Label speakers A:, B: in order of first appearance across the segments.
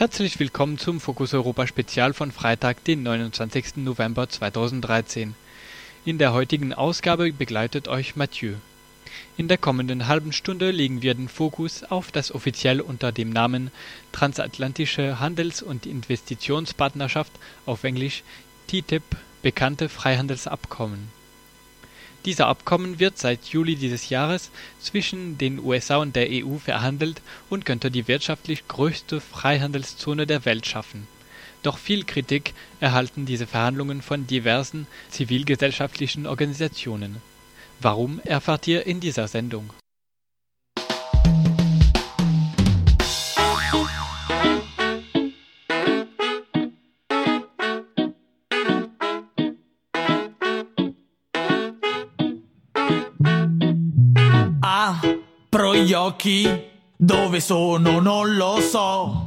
A: Herzlich willkommen zum Fokus Europa Spezial von Freitag, den 29. November 2013. In der heutigen Ausgabe begleitet euch Mathieu. In der kommenden halben Stunde legen wir den Fokus auf das offiziell unter dem Namen Transatlantische Handels- und Investitionspartnerschaft auf Englisch TTIP bekannte Freihandelsabkommen. Dieser Abkommen wird seit Juli dieses Jahres zwischen den USA und der EU verhandelt und könnte die wirtschaftlich größte Freihandelszone der Welt schaffen. Doch viel Kritik erhalten diese Verhandlungen von diversen zivilgesellschaftlichen Organisationen. Warum erfahrt ihr in dieser Sendung?
B: Gli occhi, dove sono non lo so.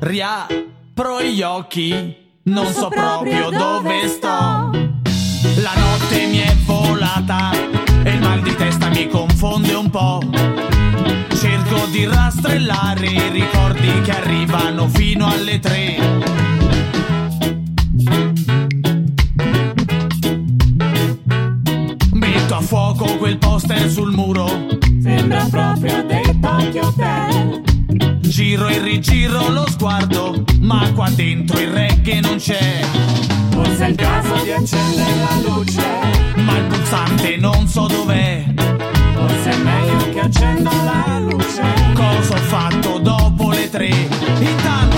B: Riapro gli occhi, non so proprio dove sto. La notte mi è volata e il mal di testa mi confonde un po'. Cerco di rastrellare i ricordi che arrivano fino alle tre. Metto a fuoco quel poster sul muro.
C: Sembra proprio dei Tokyo Hotel.
B: Giro e rigiro lo sguardo, ma qua dentro il reggae non c'è.
C: Forse è il caso di accendere la luce.
B: Ma il pulsante non so dov'è.
C: Forse è meglio che accenda la luce.
B: Cosa ho fatto dopo le tre? Intanto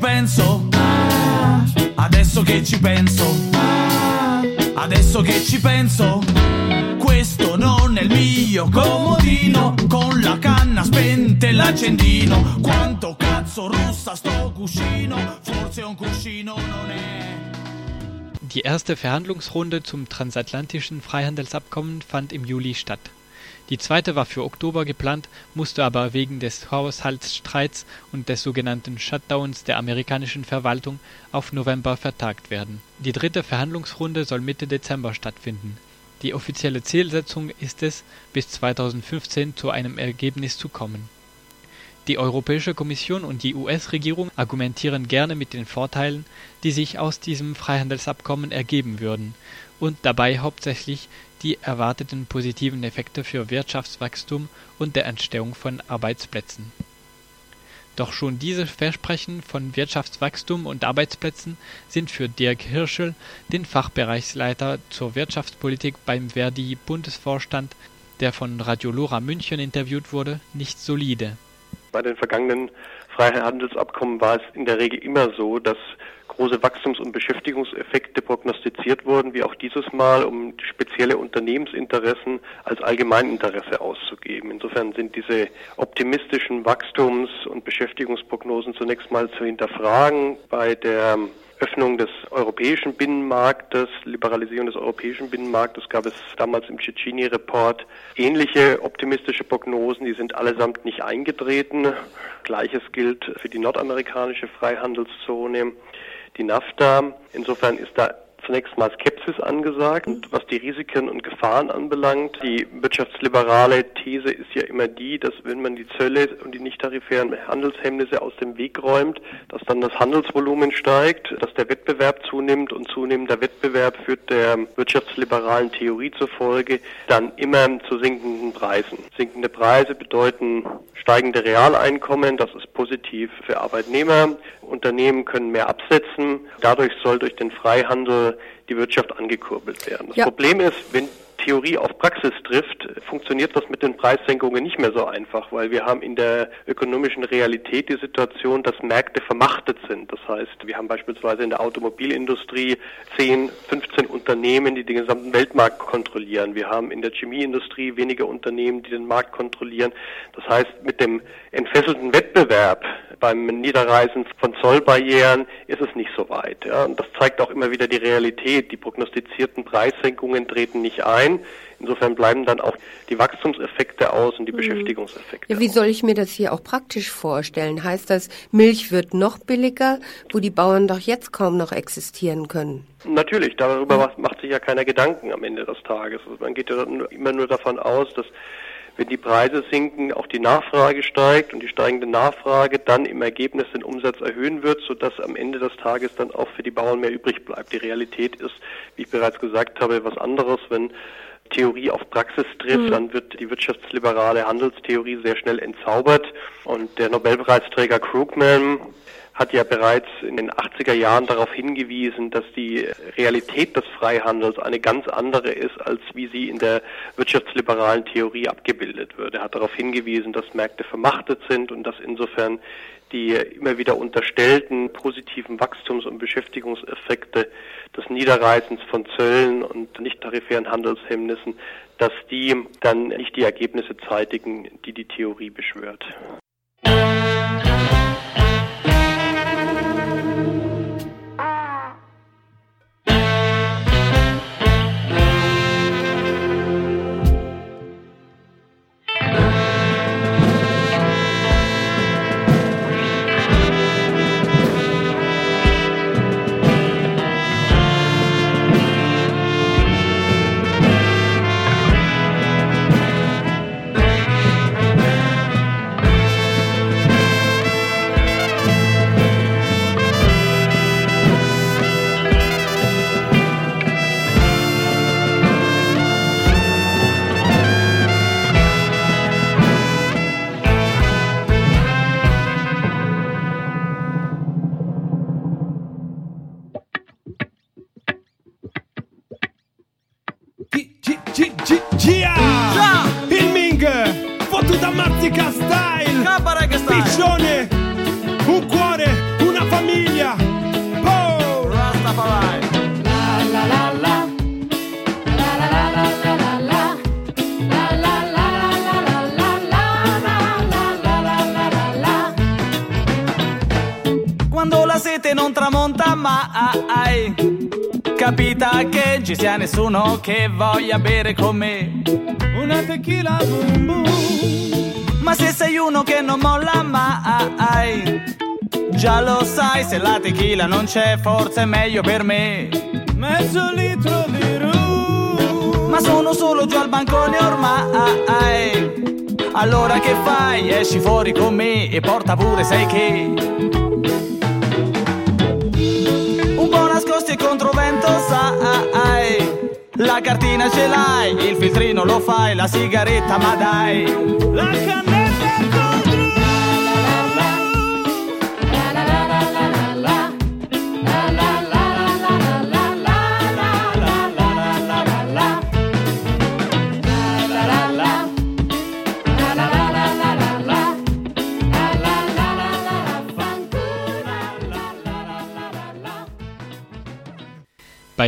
B: penso, adesso che ci penso, adesso che ci penso, questo non è il mio comodino, con la canna spenta e l'accendino, quanto cazzo russa sto cuscino, forse un cuscino non è.
A: Die erste Verhandlungsrunde zum transatlantischen Freihandelsabkommen fand im Juli statt. Die zweite war für Oktober geplant, musste aber wegen des Haushaltsstreits und des sogenannten Shutdowns der amerikanischen Verwaltung auf November vertagt werden. Die dritte Verhandlungsrunde soll Mitte Dezember stattfinden. Die offizielle Zielsetzung ist es, bis 2015 zu einem Ergebnis zu kommen. Die Europäische Kommission und die US-Regierung argumentieren gerne mit den Vorteilen, die sich aus diesem Freihandelsabkommen ergeben würden und dabei hauptsächlich die erwarteten positiven Effekte für Wirtschaftswachstum und der Entstehung von Arbeitsplätzen. Doch schon diese Versprechen von Wirtschaftswachstum und Arbeitsplätzen sind für Dirk Hirschel, den Fachbereichsleiter zur Wirtschaftspolitik beim Verdi-Bundesvorstand, der von Radio Lora München interviewt wurde, nicht solide.
D: Bei den vergangenen Freihandelsabkommen war es in der Regel immer so, dass große Wachstums- und Beschäftigungseffekte prognostiziert wurden, wie auch dieses Mal, um spezielle Unternehmensinteressen als Allgemeininteresse auszugeben. Insofern sind diese optimistischen Wachstums- und Beschäftigungsprognosen zunächst mal zu hinterfragen. Bei der Öffnung des europäischen Binnenmarktes, Liberalisierung des europäischen Binnenmarktes gab es damals im Cecchini-Report ähnliche optimistische Prognosen, die sind allesamt nicht eingetreten. Gleiches gilt für die nordamerikanische Freihandelszone, die NAFTA. Insofern ist da zunächst mal Skepsis angesagt, was die Risiken und Gefahren anbelangt. Die wirtschaftsliberale These ist ja immer die, dass wenn man die Zölle und die nicht tarifären Handelshemmnisse aus dem Weg räumt, dass dann das Handelsvolumen steigt, dass der Wettbewerb zunimmt und zunehmender Wettbewerb führt der wirtschaftsliberalen Theorie zufolge dann immer zu sinkenden Preisen. Sinkende Preise bedeuten steigende Realeinkommen, das ist positiv für Arbeitnehmer. Unternehmen können mehr absetzen. Dadurch soll durch den Freihandel die Wirtschaft angekurbelt werden. Das
E: Ja.
D: Problem ist, wenn Theorie auf Praxis trifft, funktioniert das mit den Preissenkungen nicht mehr so einfach, weil wir haben in der ökonomischen Realität die Situation, dass Märkte vermachtet sind. Das heißt, wir haben beispielsweise in der Automobilindustrie 10, 15 Unternehmen, die den gesamten Weltmarkt kontrollieren. Wir haben in der Chemieindustrie weniger Unternehmen, die den Markt kontrollieren. Das heißt, mit dem entfesselten Wettbewerb beim Niederreißen von Zollbarrieren ist es nicht so weit. Ja. Und das zeigt auch immer wieder die Realität. Die prognostizierten Preissenkungen treten nicht ein. Insofern bleiben dann auch die Wachstumseffekte aus und die mhm. Beschäftigungseffekte.
F: Ja, wie soll ich mir das hier auch praktisch vorstellen? Heißt das, Milch wird noch billiger, wo die Bauern doch jetzt kaum noch existieren können?
D: Natürlich, darüber mhm. macht sich ja keiner Gedanken am Ende des Tages. Also man geht ja immer nur davon aus, dass wenn die Preise sinken, auch die Nachfrage steigt und die steigende Nachfrage dann im Ergebnis den Umsatz erhöhen wird, sodass am Ende des Tages dann auch für die Bauern mehr übrig bleibt. Die Realität ist, wie ich bereits gesagt habe, was anderes. Wenn Theorie auf Praxis trifft, mhm. dann wird die wirtschaftsliberale Handelstheorie sehr schnell entzaubert. Und der Nobelpreisträger Krugman hat ja bereits in den 80er Jahren darauf hingewiesen, dass die Realität des Freihandels eine ganz andere ist, als wie sie in der wirtschaftsliberalen Theorie abgebildet wird. Er hat darauf hingewiesen, dass Märkte vermachtet sind und dass insofern die immer wieder unterstellten positiven Wachstums- und Beschäftigungseffekte des Niederreißens von Zöllen und nicht tarifären Handelshemmnissen, dass die dann nicht die Ergebnisse zeitigen, die die Theorie beschwört.
G: Marzica Style
B: Cabaret Style
G: Piccione Un cuore Una famiglia Oh
B: Rastafari La
C: la la la La la la la la la
B: Quando la sete non tramonta mai Capita che ci sia nessuno che voglia bere con me Una tequila boom boom ma se sei uno che non molla mai, già lo sai, se la tequila non c'è, forse è meglio per me. Mezzo litro di rum. Ma sono solo giù al bancone ormai. Allora che fai? Esci fuori con me e porta pure, sai che. Un po' nascosti e contro vento, sai la cartina ce l'hai, il filtrino lo fai, la sigaretta ma dai. La cannetta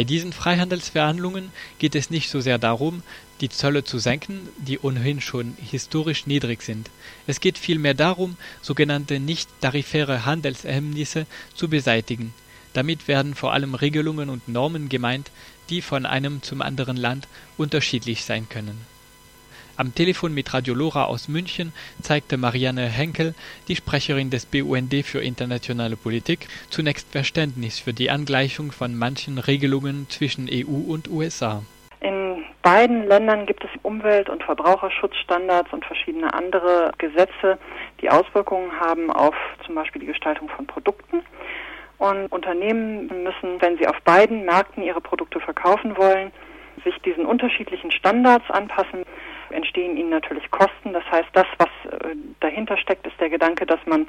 A: Bei diesen Freihandelsverhandlungen geht es nicht so sehr darum, die Zölle zu senken, die ohnehin schon historisch niedrig sind. Es geht vielmehr darum, sogenannte nicht-tarifäre Handelshemmnisse zu beseitigen. Damit werden vor allem Regelungen und Normen gemeint, die von einem zum anderen Land unterschiedlich sein können am Telefon mit Radio Lora aus München zeigte Marianne Henkel, die Sprecherin des BUND für internationale Politik, zunächst Verständnis für die Angleichung von manchen Regelungen zwischen EU und USA.
E: In beiden Ländern gibt es Umwelt- und Verbraucherschutzstandards und verschiedene andere Gesetze, die Auswirkungen haben auf zum Beispiel die Gestaltung von Produkten. Und Unternehmen müssen, wenn sie auf beiden Märkten ihre Produkte verkaufen wollen, sich diesen unterschiedlichen Standards anpassen entstehen ihnen natürlich Kosten. Das heißt, das, was äh, dahinter steckt, ist der Gedanke, dass man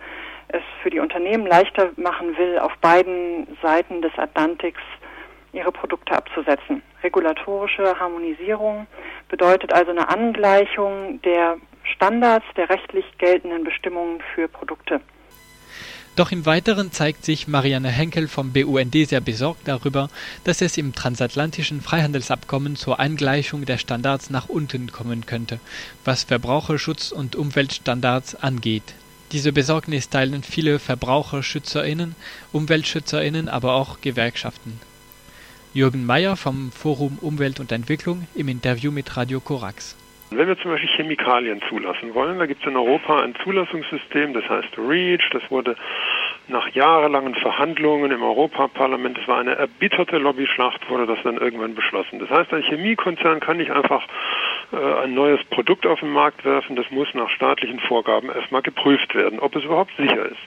E: es für die Unternehmen leichter machen will, auf beiden Seiten des Atlantiks ihre Produkte abzusetzen. Regulatorische Harmonisierung bedeutet also eine Angleichung der Standards der rechtlich geltenden Bestimmungen für Produkte.
A: Doch im Weiteren zeigt sich Marianne Henkel vom BUND sehr besorgt darüber, dass es im transatlantischen Freihandelsabkommen zur Eingleichung der Standards nach unten kommen könnte, was Verbraucherschutz und Umweltstandards angeht. Diese Besorgnis teilen viele Verbraucherschützerinnen, Umweltschützerinnen, aber auch Gewerkschaften. Jürgen Mayer vom Forum Umwelt und Entwicklung im Interview mit Radio Korax.
H: Wenn wir zum Beispiel Chemikalien zulassen wollen, da gibt es in Europa ein Zulassungssystem, das heißt REACH, das wurde nach jahrelangen Verhandlungen im Europaparlament, es war eine erbitterte Lobbyschlacht, wurde das dann irgendwann beschlossen. Das heißt, ein Chemiekonzern kann nicht einfach äh, ein neues Produkt auf den Markt werfen, das muss nach staatlichen Vorgaben erstmal geprüft werden, ob es überhaupt sicher ist.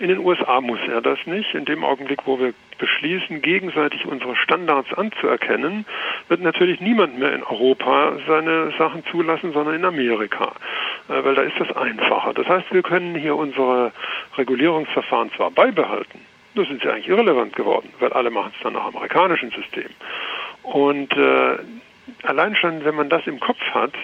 H: In den USA muss er das nicht. In dem Augenblick, wo wir beschließen, gegenseitig unsere Standards anzuerkennen, wird natürlich niemand mehr in Europa seine Sachen zulassen, sondern in Amerika, äh, weil da ist das einfacher. Das heißt, wir können hier unsere Regulierungsverfahren zwar beibehalten, nur sind sie eigentlich irrelevant geworden, weil alle machen es dann nach amerikanischen System. Und äh, allein schon, wenn man das im Kopf hat,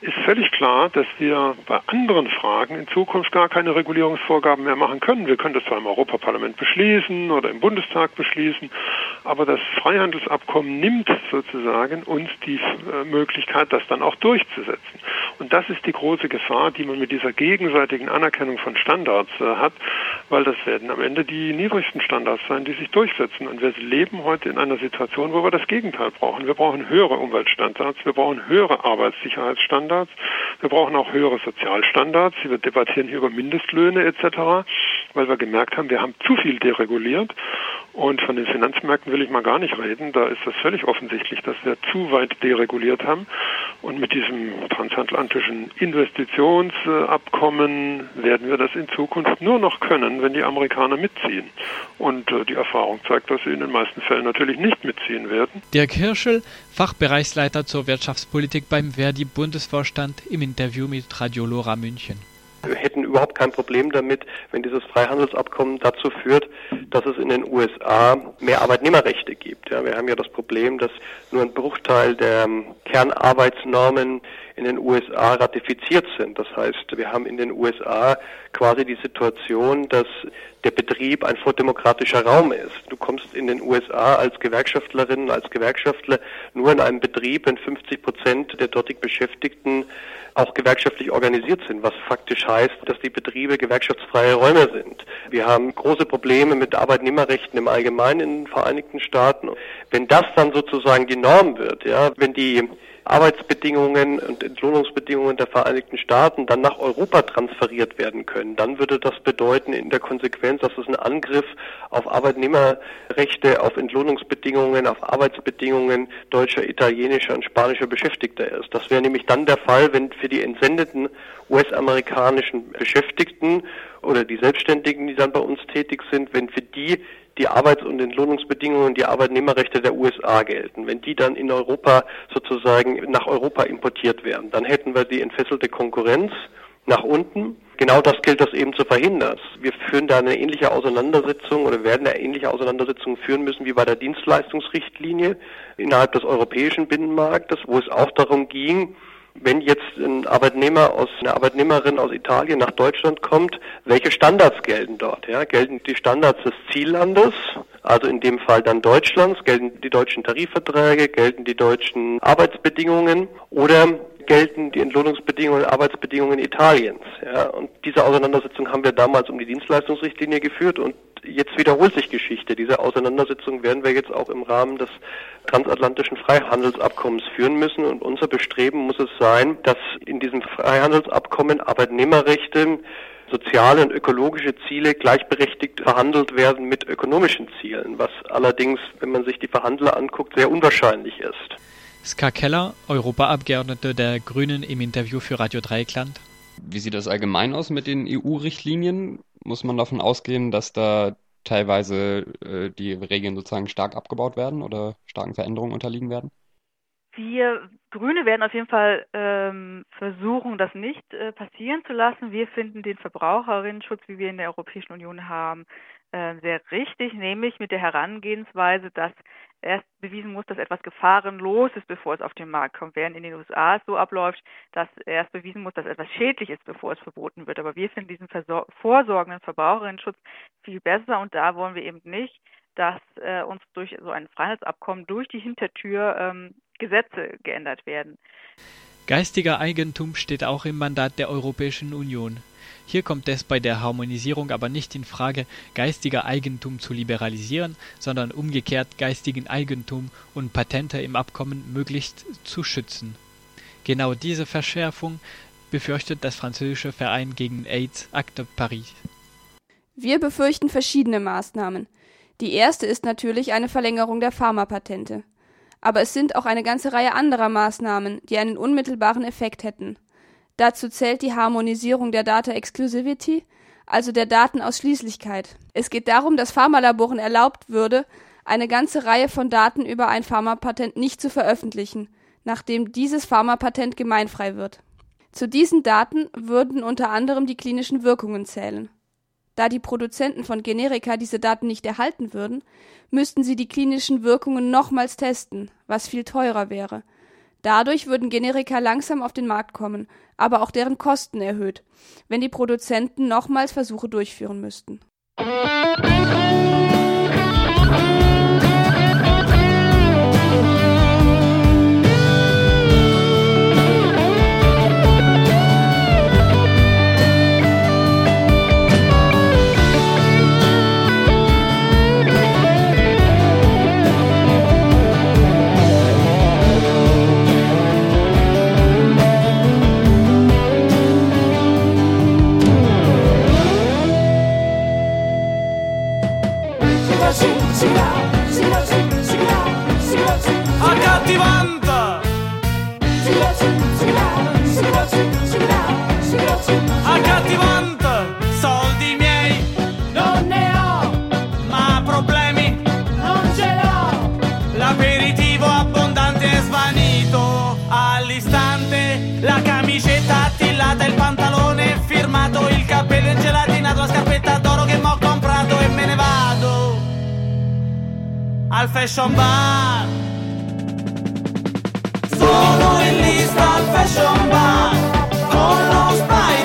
H: ist völlig klar, dass wir bei anderen Fragen in Zukunft gar keine Regulierungsvorgaben mehr machen können. Wir können das zwar im Europaparlament beschließen oder im Bundestag beschließen, aber das Freihandelsabkommen nimmt sozusagen uns die äh, Möglichkeit, das dann auch durchzusetzen. Und das ist die große Gefahr, die man mit dieser gegenseitigen Anerkennung von Standards äh, hat, weil das werden am Ende die niedrigsten Standards sein, die sich durchsetzen. Und wir leben heute in einer Situation, wo wir das Gegenteil brauchen. Wir brauchen höhere Umweltstandards, wir brauchen höhere Arbeitssicherheitsstandards, Standards. Wir brauchen auch höhere Sozialstandards. Wir debattieren hier über Mindestlöhne etc., weil wir gemerkt haben, wir haben zu viel dereguliert. Und von den Finanzmärkten will ich mal gar nicht reden. Da ist das völlig offensichtlich, dass wir zu weit dereguliert haben. Und mit diesem transatlantischen Investitionsabkommen werden wir das in Zukunft nur noch können, wenn die Amerikaner mitziehen. Und äh, die Erfahrung zeigt, dass sie in den meisten Fällen natürlich nicht mitziehen werden.
A: Dirk Hirschel, Fachbereichsleiter zur Wirtschaftspolitik beim Verdi-Bundesvorstand im Interview mit Radio Lora München.
D: Wir hätten überhaupt kein Problem damit, wenn dieses Freihandelsabkommen dazu führt, dass es in den USA mehr Arbeitnehmerrechte gibt. Ja, wir haben ja das Problem, dass nur ein Bruchteil der Kernarbeitsnormen in den USA ratifiziert sind. Das heißt, wir haben in den USA quasi die Situation, dass der Betrieb ein vordemokratischer Raum ist. Du kommst in den USA als Gewerkschaftlerin, als Gewerkschaftler nur in einem Betrieb, wenn 50 Prozent der dortig Beschäftigten auch gewerkschaftlich organisiert sind, was faktisch heißt, dass die Betriebe gewerkschaftsfreie Räume sind. Wir haben große Probleme mit Arbeitnehmerrechten im Allgemeinen in den Vereinigten Staaten. Wenn das dann sozusagen die Norm wird, ja, wenn die Arbeitsbedingungen und Entlohnungsbedingungen der Vereinigten Staaten dann nach Europa transferiert werden können, dann würde das bedeuten in der Konsequenz, dass es ein Angriff auf Arbeitnehmerrechte, auf Entlohnungsbedingungen, auf Arbeitsbedingungen deutscher, italienischer und spanischer Beschäftigter ist. Das wäre nämlich dann der Fall, wenn für die entsendeten US-amerikanischen Beschäftigten oder die Selbstständigen, die dann bei uns tätig sind, wenn für die die Arbeits- und Entlohnungsbedingungen, die Arbeitnehmerrechte der USA gelten. Wenn die dann in Europa sozusagen nach Europa importiert werden, dann hätten wir die entfesselte Konkurrenz nach unten. Genau das gilt das eben zu verhindern. Wir führen da eine ähnliche Auseinandersetzung oder werden eine ähnliche Auseinandersetzung führen müssen wie bei der Dienstleistungsrichtlinie innerhalb des europäischen Binnenmarktes, wo es auch darum ging, wenn jetzt ein Arbeitnehmer aus eine Arbeitnehmerin aus Italien nach Deutschland kommt, welche Standards gelten dort? Ja? Gelten die Standards des Ziellandes, also in dem Fall dann Deutschlands, gelten die deutschen Tarifverträge, gelten die deutschen Arbeitsbedingungen oder gelten die Entlohnungsbedingungen und Arbeitsbedingungen Italiens. Ja? Und diese Auseinandersetzung haben wir damals um die Dienstleistungsrichtlinie geführt und jetzt wiederholt sich Geschichte. Diese Auseinandersetzung werden wir jetzt auch im Rahmen des transatlantischen Freihandelsabkommens führen müssen. Und unser Bestreben muss es sein, dass in diesem Freihandelsabkommen Arbeitnehmerrechte soziale und ökologische Ziele gleichberechtigt verhandelt werden mit ökonomischen Zielen, was allerdings, wenn man sich die Verhandler anguckt, sehr unwahrscheinlich ist.
A: Ska Keller, Europaabgeordnete der Grünen im Interview für Radio Dreieckland.
I: Wie sieht das allgemein aus mit den EU-Richtlinien? Muss man davon ausgehen, dass da teilweise äh, die Regeln sozusagen stark abgebaut werden oder starken Veränderungen unterliegen werden?
J: Wir Grüne werden auf jeden Fall ähm, versuchen, das nicht äh, passieren zu lassen. Wir finden den Verbraucherinnenschutz, wie wir in der Europäischen Union haben, äh, sehr richtig, nämlich mit der Herangehensweise, dass erst bewiesen muss, dass etwas gefahrenlos ist, bevor es auf den Markt kommt, während in den USA es so abläuft, dass erst bewiesen muss, dass etwas schädlich ist, bevor es verboten wird. Aber wir finden diesen vorsorgenden Verbraucherinnenschutz viel besser und da wollen wir eben nicht, dass äh, uns durch so ein Freihandelsabkommen durch die Hintertür ähm, Gesetze geändert werden.
A: Geistiger Eigentum steht auch im Mandat der Europäischen Union. Hier kommt es bei der Harmonisierung aber nicht in Frage, geistiger Eigentum zu liberalisieren, sondern umgekehrt geistigen Eigentum und Patente im Abkommen möglichst zu schützen. Genau diese Verschärfung befürchtet das französische Verein gegen AIDS Acte Paris.
K: Wir befürchten verschiedene Maßnahmen. Die erste ist natürlich eine Verlängerung der Pharmapatente. Aber es sind auch eine ganze Reihe anderer Maßnahmen, die einen unmittelbaren Effekt hätten. Dazu zählt die Harmonisierung der Data Exclusivity, also der Datenausschließlichkeit. Es geht darum, dass Pharmalaboren erlaubt würde, eine ganze Reihe von Daten über ein Pharmapatent nicht zu veröffentlichen, nachdem dieses Pharmapatent gemeinfrei wird. Zu diesen Daten würden unter anderem die klinischen Wirkungen zählen. Da die Produzenten von Generika diese Daten nicht erhalten würden, müssten sie die klinischen Wirkungen nochmals testen, was viel teurer wäre. Dadurch würden Generika langsam auf den Markt kommen, aber auch deren Kosten erhöht, wenn die Produzenten nochmals Versuche durchführen müssten.
B: Accattivante Accattivante Soldi miei Non ne ho Ma problemi Non ce l'ho. L'aperitivo abbondante è svanito. All'istante La camicetta attillata Il pantalone firmato Il cappello gelatinato La scarpetta d'oro che m'ho comprato E me ne vado. Al fashion bar está Fashion Bar con los bailes.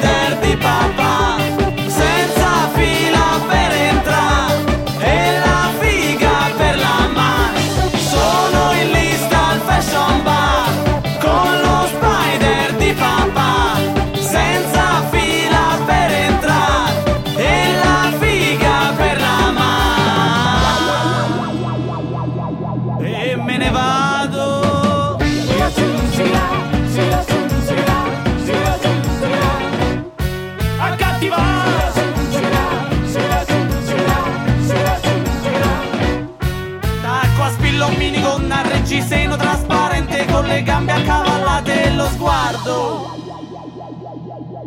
B: Sguardo.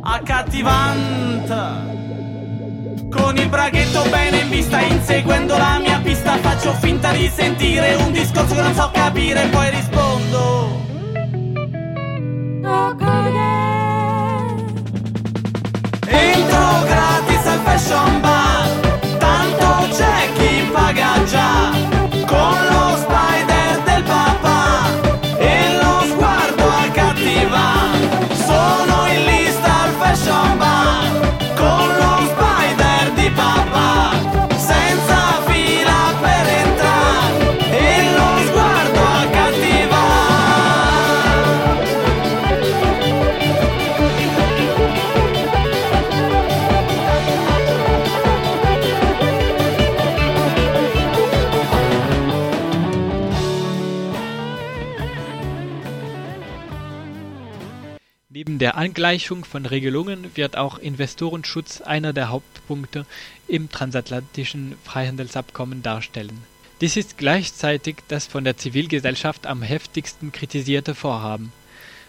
B: Accattivante con il braghetto bene in vista inseguendo la mia pista faccio finta di sentire un discorso che non so capire poi rispondo. Entro gratis al fashion bar
A: Angleichung von Regelungen wird auch Investorenschutz einer der Hauptpunkte im transatlantischen Freihandelsabkommen darstellen. Dies ist gleichzeitig das von der Zivilgesellschaft am heftigsten kritisierte Vorhaben.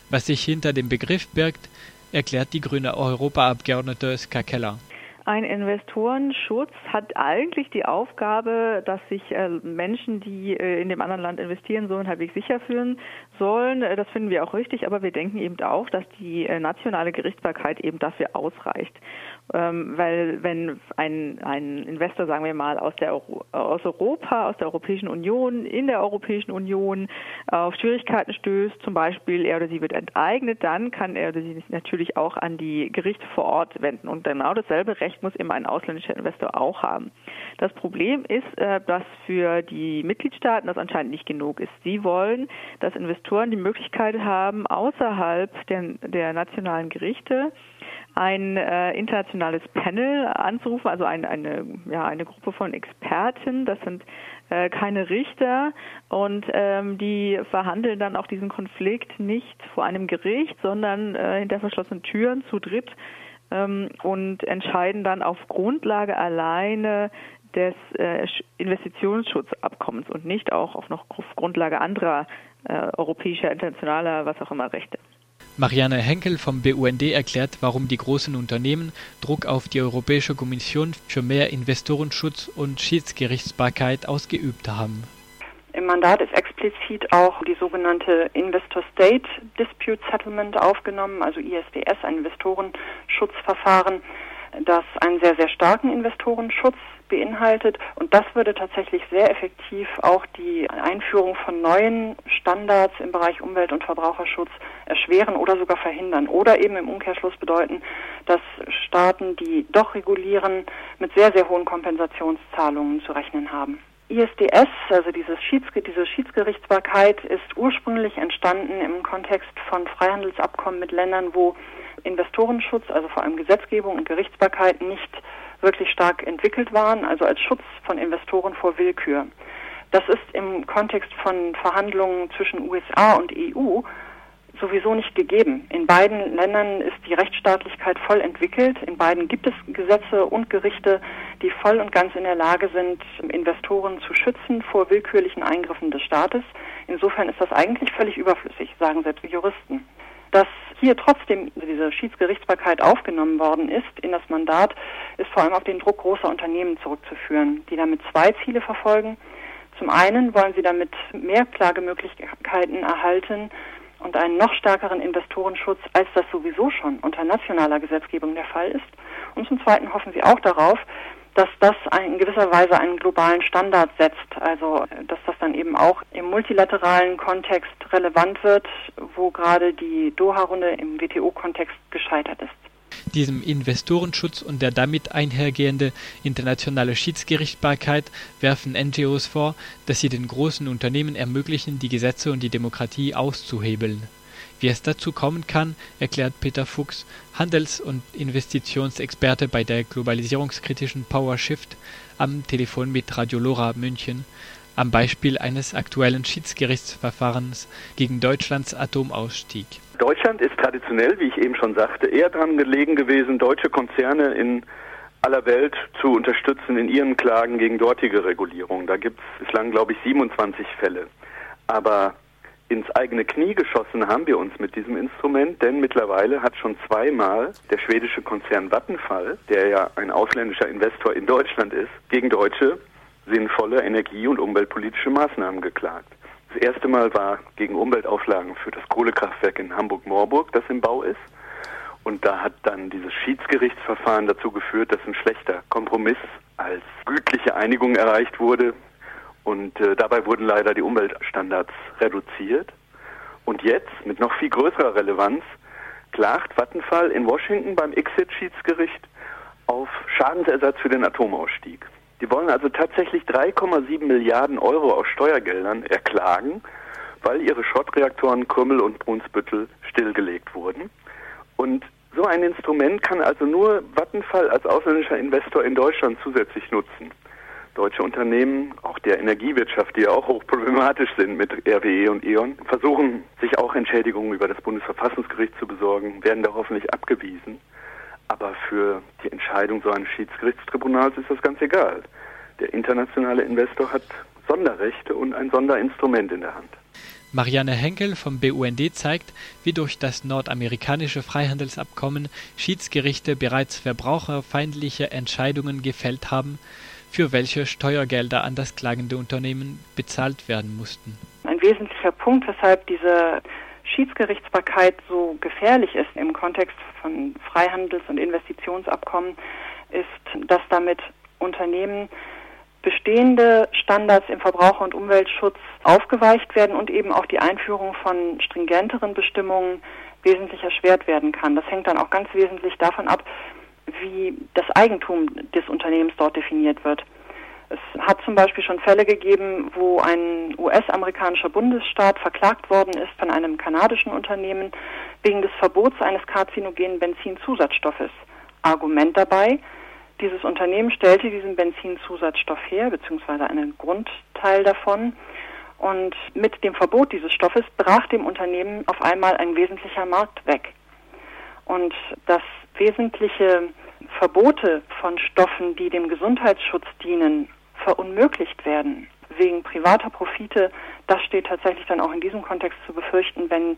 A: Was sich hinter dem Begriff birgt, erklärt die grüne Europaabgeordnete Ska Keller.
J: Ein Investorenschutz hat eigentlich die Aufgabe, dass sich äh, Menschen, die äh, in dem anderen Land investieren sollen, halbwegs sicher fühlen sollen. Äh, das finden wir auch richtig, aber wir denken eben auch, dass die nationale Gerichtsbarkeit eben dafür ausreicht. Ähm, weil wenn ein, ein Investor, sagen wir mal, aus, der Euro, aus Europa, aus der Europäischen Union, in der Europäischen Union auf Schwierigkeiten stößt, zum Beispiel er oder sie wird enteignet, dann kann er oder sie sich natürlich auch an die Gerichte vor Ort wenden. Und genau dasselbe Recht muss immer ein ausländischer Investor auch haben. Das Problem ist, äh, dass für die Mitgliedstaaten das anscheinend nicht genug ist. Sie wollen, dass Investoren die Möglichkeit haben, außerhalb der, der nationalen Gerichte ein äh, internationales Panel anzurufen, also ein, eine, ja, eine Gruppe von Experten. Das sind äh, keine Richter und ähm, die verhandeln dann auch diesen Konflikt nicht vor einem Gericht, sondern äh, hinter verschlossenen Türen zu dritt ähm, und entscheiden dann auf Grundlage alleine des äh, Investitionsschutzabkommens und nicht auch auf noch Grundlage anderer äh, europäischer, internationaler, was auch immer Rechte.
A: Marianne Henkel vom BUND erklärt, warum die großen Unternehmen Druck auf die Europäische Kommission für mehr Investorenschutz und Schiedsgerichtsbarkeit ausgeübt haben.
E: Im Mandat ist explizit auch die sogenannte Investor State Dispute Settlement aufgenommen, also ISDS, ein Investorenschutzverfahren, das einen sehr, sehr starken Investorenschutz beinhaltet. Und das würde tatsächlich sehr effektiv auch die Einführung von neuen Standards im Bereich Umwelt- und Verbraucherschutz erschweren oder sogar verhindern. Oder eben im Umkehrschluss bedeuten, dass Staaten, die doch regulieren, mit sehr, sehr hohen Kompensationszahlungen zu rechnen haben. ISDS, also dieses Schiedsge diese Schiedsgerichtsbarkeit, ist ursprünglich entstanden im Kontext von Freihandelsabkommen mit Ländern, wo Investorenschutz, also vor allem Gesetzgebung und Gerichtsbarkeit nicht wirklich stark entwickelt waren, also als Schutz von Investoren vor Willkür. Das ist im Kontext von Verhandlungen zwischen USA und EU sowieso nicht gegeben. In beiden Ländern ist die Rechtsstaatlichkeit voll entwickelt. In beiden gibt es Gesetze und Gerichte, die voll und ganz in der Lage sind, Investoren zu schützen vor willkürlichen Eingriffen des Staates. Insofern ist das eigentlich völlig überflüssig, sagen selbst Juristen. Dass hier trotzdem diese Schiedsgerichtsbarkeit aufgenommen worden ist in das Mandat, ist vor allem auf den Druck großer Unternehmen zurückzuführen, die damit zwei Ziele verfolgen. Zum einen wollen sie damit mehr Klagemöglichkeiten erhalten und einen noch stärkeren Investorenschutz, als das sowieso schon unter nationaler Gesetzgebung der Fall ist. Und zum Zweiten hoffen sie auch darauf, dass das in gewisser Weise einen globalen Standard setzt, also dass das dann eben auch im multilateralen Kontext relevant wird, wo gerade die Doha-Runde im WTO-Kontext gescheitert ist.
A: Diesem Investorenschutz und der damit einhergehende internationale Schiedsgerichtsbarkeit werfen NGOs vor, dass sie den großen Unternehmen ermöglichen, die Gesetze und die Demokratie auszuhebeln. Wie es dazu kommen kann, erklärt Peter Fuchs, Handels- und Investitionsexperte bei der globalisierungskritischen PowerShift, am Telefon mit Radio Lora München, am Beispiel eines aktuellen Schiedsgerichtsverfahrens gegen Deutschlands Atomausstieg.
L: Deutschland ist traditionell, wie ich eben schon sagte, eher daran gelegen gewesen, deutsche Konzerne in aller Welt zu unterstützen in ihren Klagen gegen dortige Regulierung. Da gibt es bislang, glaube ich, 27 Fälle. Aber ins eigene Knie geschossen haben wir uns mit diesem Instrument, denn mittlerweile hat schon zweimal der schwedische Konzern Vattenfall, der ja ein ausländischer Investor in Deutschland ist, gegen deutsche sinnvolle energie- und umweltpolitische Maßnahmen geklagt. Das erste Mal war gegen Umweltauflagen für das Kohlekraftwerk in Hamburg-Moorburg, das im Bau ist. Und da hat dann dieses Schiedsgerichtsverfahren dazu geführt, dass ein schlechter Kompromiss als gütliche Einigung erreicht wurde. Und äh, dabei wurden leider die Umweltstandards reduziert. Und jetzt, mit noch viel größerer Relevanz, klagt Vattenfall in Washington beim Exit-Schiedsgericht auf Schadensersatz für den Atomausstieg. Die wollen also tatsächlich 3,7 Milliarden Euro aus Steuergeldern erklagen, weil ihre Schrottreaktoren Krümmel und Brunsbüttel stillgelegt wurden. Und so ein Instrument kann also nur Vattenfall als ausländischer Investor in Deutschland zusätzlich nutzen. Deutsche Unternehmen, auch der Energiewirtschaft, die ja auch hochproblematisch sind mit RWE und E.ON, versuchen sich auch Entschädigungen über das Bundesverfassungsgericht zu besorgen, werden da hoffentlich abgewiesen. Aber für die Entscheidung so eines Schiedsgerichtstribunals ist das ganz egal. Der internationale Investor hat Sonderrechte und ein Sonderinstrument in der Hand.
A: Marianne Henkel vom BUND zeigt, wie durch das nordamerikanische Freihandelsabkommen Schiedsgerichte bereits verbraucherfeindliche Entscheidungen gefällt haben, für welche Steuergelder an das klagende Unternehmen bezahlt werden mussten.
E: Ein wesentlicher Punkt, weshalb diese Schiedsgerichtsbarkeit so gefährlich ist im Kontext von Freihandels- und Investitionsabkommen, ist, dass damit Unternehmen bestehende Standards im Verbraucher- und Umweltschutz aufgeweicht werden und eben auch die Einführung von stringenteren Bestimmungen wesentlich erschwert werden kann. Das hängt dann auch ganz wesentlich davon ab, wie das Eigentum des Unternehmens dort definiert wird. Es hat zum Beispiel schon Fälle gegeben, wo ein US-amerikanischer Bundesstaat verklagt worden ist von einem kanadischen Unternehmen wegen des Verbots eines karzinogenen Benzinzusatzstoffes. Argument dabei, dieses Unternehmen stellte diesen Benzinzusatzstoff her, beziehungsweise einen Grundteil davon. Und mit dem Verbot dieses Stoffes brach dem Unternehmen auf einmal ein wesentlicher Markt weg. Und das wesentliche Verbote von Stoffen, die dem Gesundheitsschutz dienen, verunmöglicht werden wegen privater Profite, das steht tatsächlich dann auch in diesem Kontext zu befürchten, wenn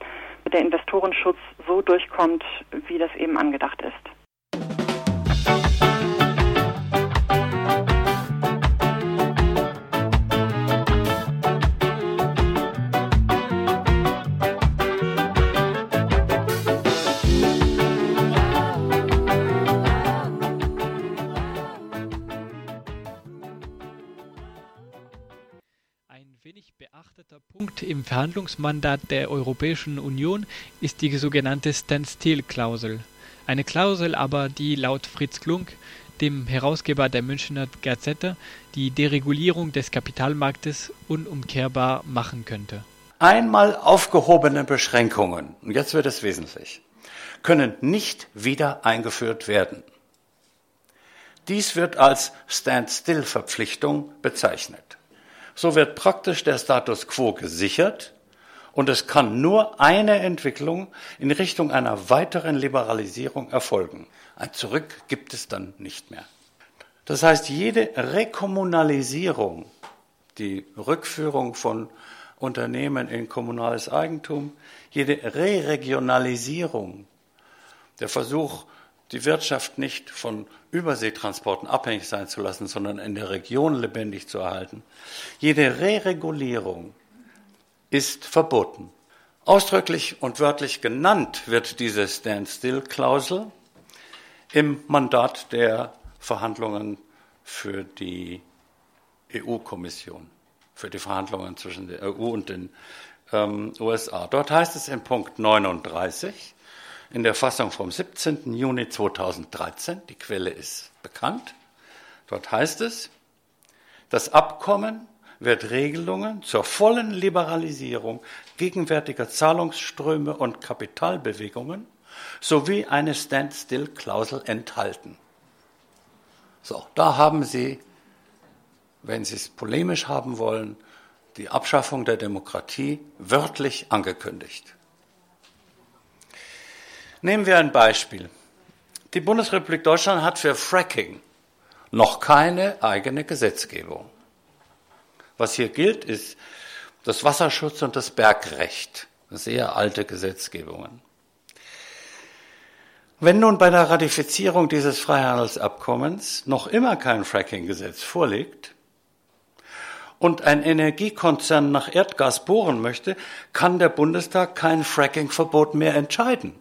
E: der Investorenschutz so durchkommt, wie das eben angedacht ist.
A: Punkt im Verhandlungsmandat der Europäischen Union ist die sogenannte Standstill-Klausel. Eine Klausel aber, die laut Fritz Klunk, dem Herausgeber der Münchner Gazette, die Deregulierung des Kapitalmarktes unumkehrbar machen könnte.
M: Einmal aufgehobene Beschränkungen, und jetzt wird es wesentlich, können nicht wieder eingeführt werden. Dies wird als Standstill-Verpflichtung bezeichnet. So wird praktisch der Status quo gesichert und es kann nur eine Entwicklung in Richtung einer weiteren Liberalisierung erfolgen. Ein Zurück gibt es dann nicht mehr. Das heißt, jede Rekommunalisierung, die Rückführung von Unternehmen in kommunales Eigentum, jede Re-Regionalisierung, der Versuch, die Wirtschaft nicht von Überseetransporten abhängig sein zu lassen, sondern in der Region lebendig zu erhalten. Jede Reregulierung ist verboten. Ausdrücklich und wörtlich genannt wird diese Standstill-Klausel im Mandat der Verhandlungen für die EU-Kommission, für die Verhandlungen zwischen der EU und den ähm, USA. Dort heißt es in Punkt 39, in der Fassung vom 17. Juni 2013, die Quelle ist bekannt, dort heißt es, das Abkommen wird Regelungen zur vollen Liberalisierung gegenwärtiger Zahlungsströme und Kapitalbewegungen sowie eine Standstill-Klausel enthalten. So, da haben Sie, wenn Sie es polemisch haben wollen, die Abschaffung der Demokratie wörtlich angekündigt. Nehmen wir ein Beispiel. Die Bundesrepublik Deutschland hat für Fracking noch keine eigene Gesetzgebung. Was hier gilt, ist das Wasserschutz und das Bergrecht. Sehr alte Gesetzgebungen. Wenn nun bei der Ratifizierung dieses Freihandelsabkommens noch immer kein Fracking-Gesetz vorliegt und ein Energiekonzern nach Erdgas bohren möchte, kann der Bundestag kein Fracking-Verbot mehr entscheiden.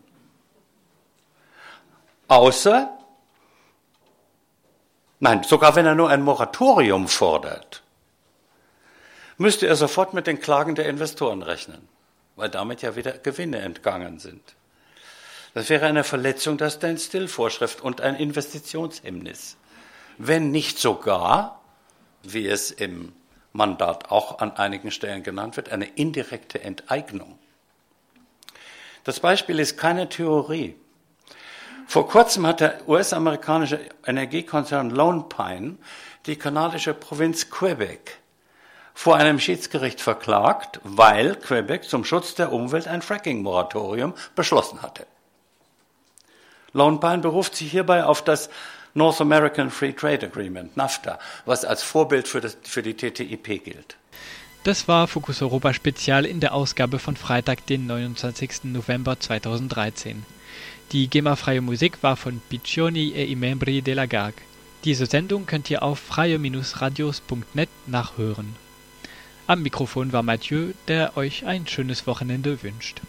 M: Außer, nein, sogar wenn er nur ein Moratorium fordert, müsste er sofort mit den Klagen der Investoren rechnen, weil damit ja wieder Gewinne entgangen sind. Das wäre eine Verletzung der Standstill-Vorschrift und ein Investitionshemmnis. Wenn nicht sogar, wie es im Mandat auch an einigen Stellen genannt wird, eine indirekte Enteignung. Das Beispiel ist keine Theorie. Vor kurzem hat der US-amerikanische Energiekonzern Lone Pine die kanadische Provinz Quebec vor einem Schiedsgericht verklagt, weil Quebec zum Schutz der Umwelt ein Fracking-Moratorium beschlossen hatte. Lone Pine beruft sich hierbei auf das North American Free Trade Agreement, NAFTA, was als Vorbild für, das, für die TTIP gilt.
A: Das war Fokus Europa Spezial in der Ausgabe von Freitag, den 29. November 2013. Die GEMA-freie Musik war von Piccioni e i membri della GAG. Diese Sendung könnt ihr auf freie-radios.net nachhören. Am Mikrofon war Mathieu, der euch ein schönes Wochenende wünscht.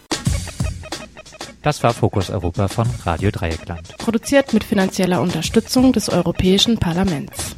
N: Das war Fokus Europa von Radio Dreieckland.
O: Produziert mit finanzieller Unterstützung des Europäischen Parlaments.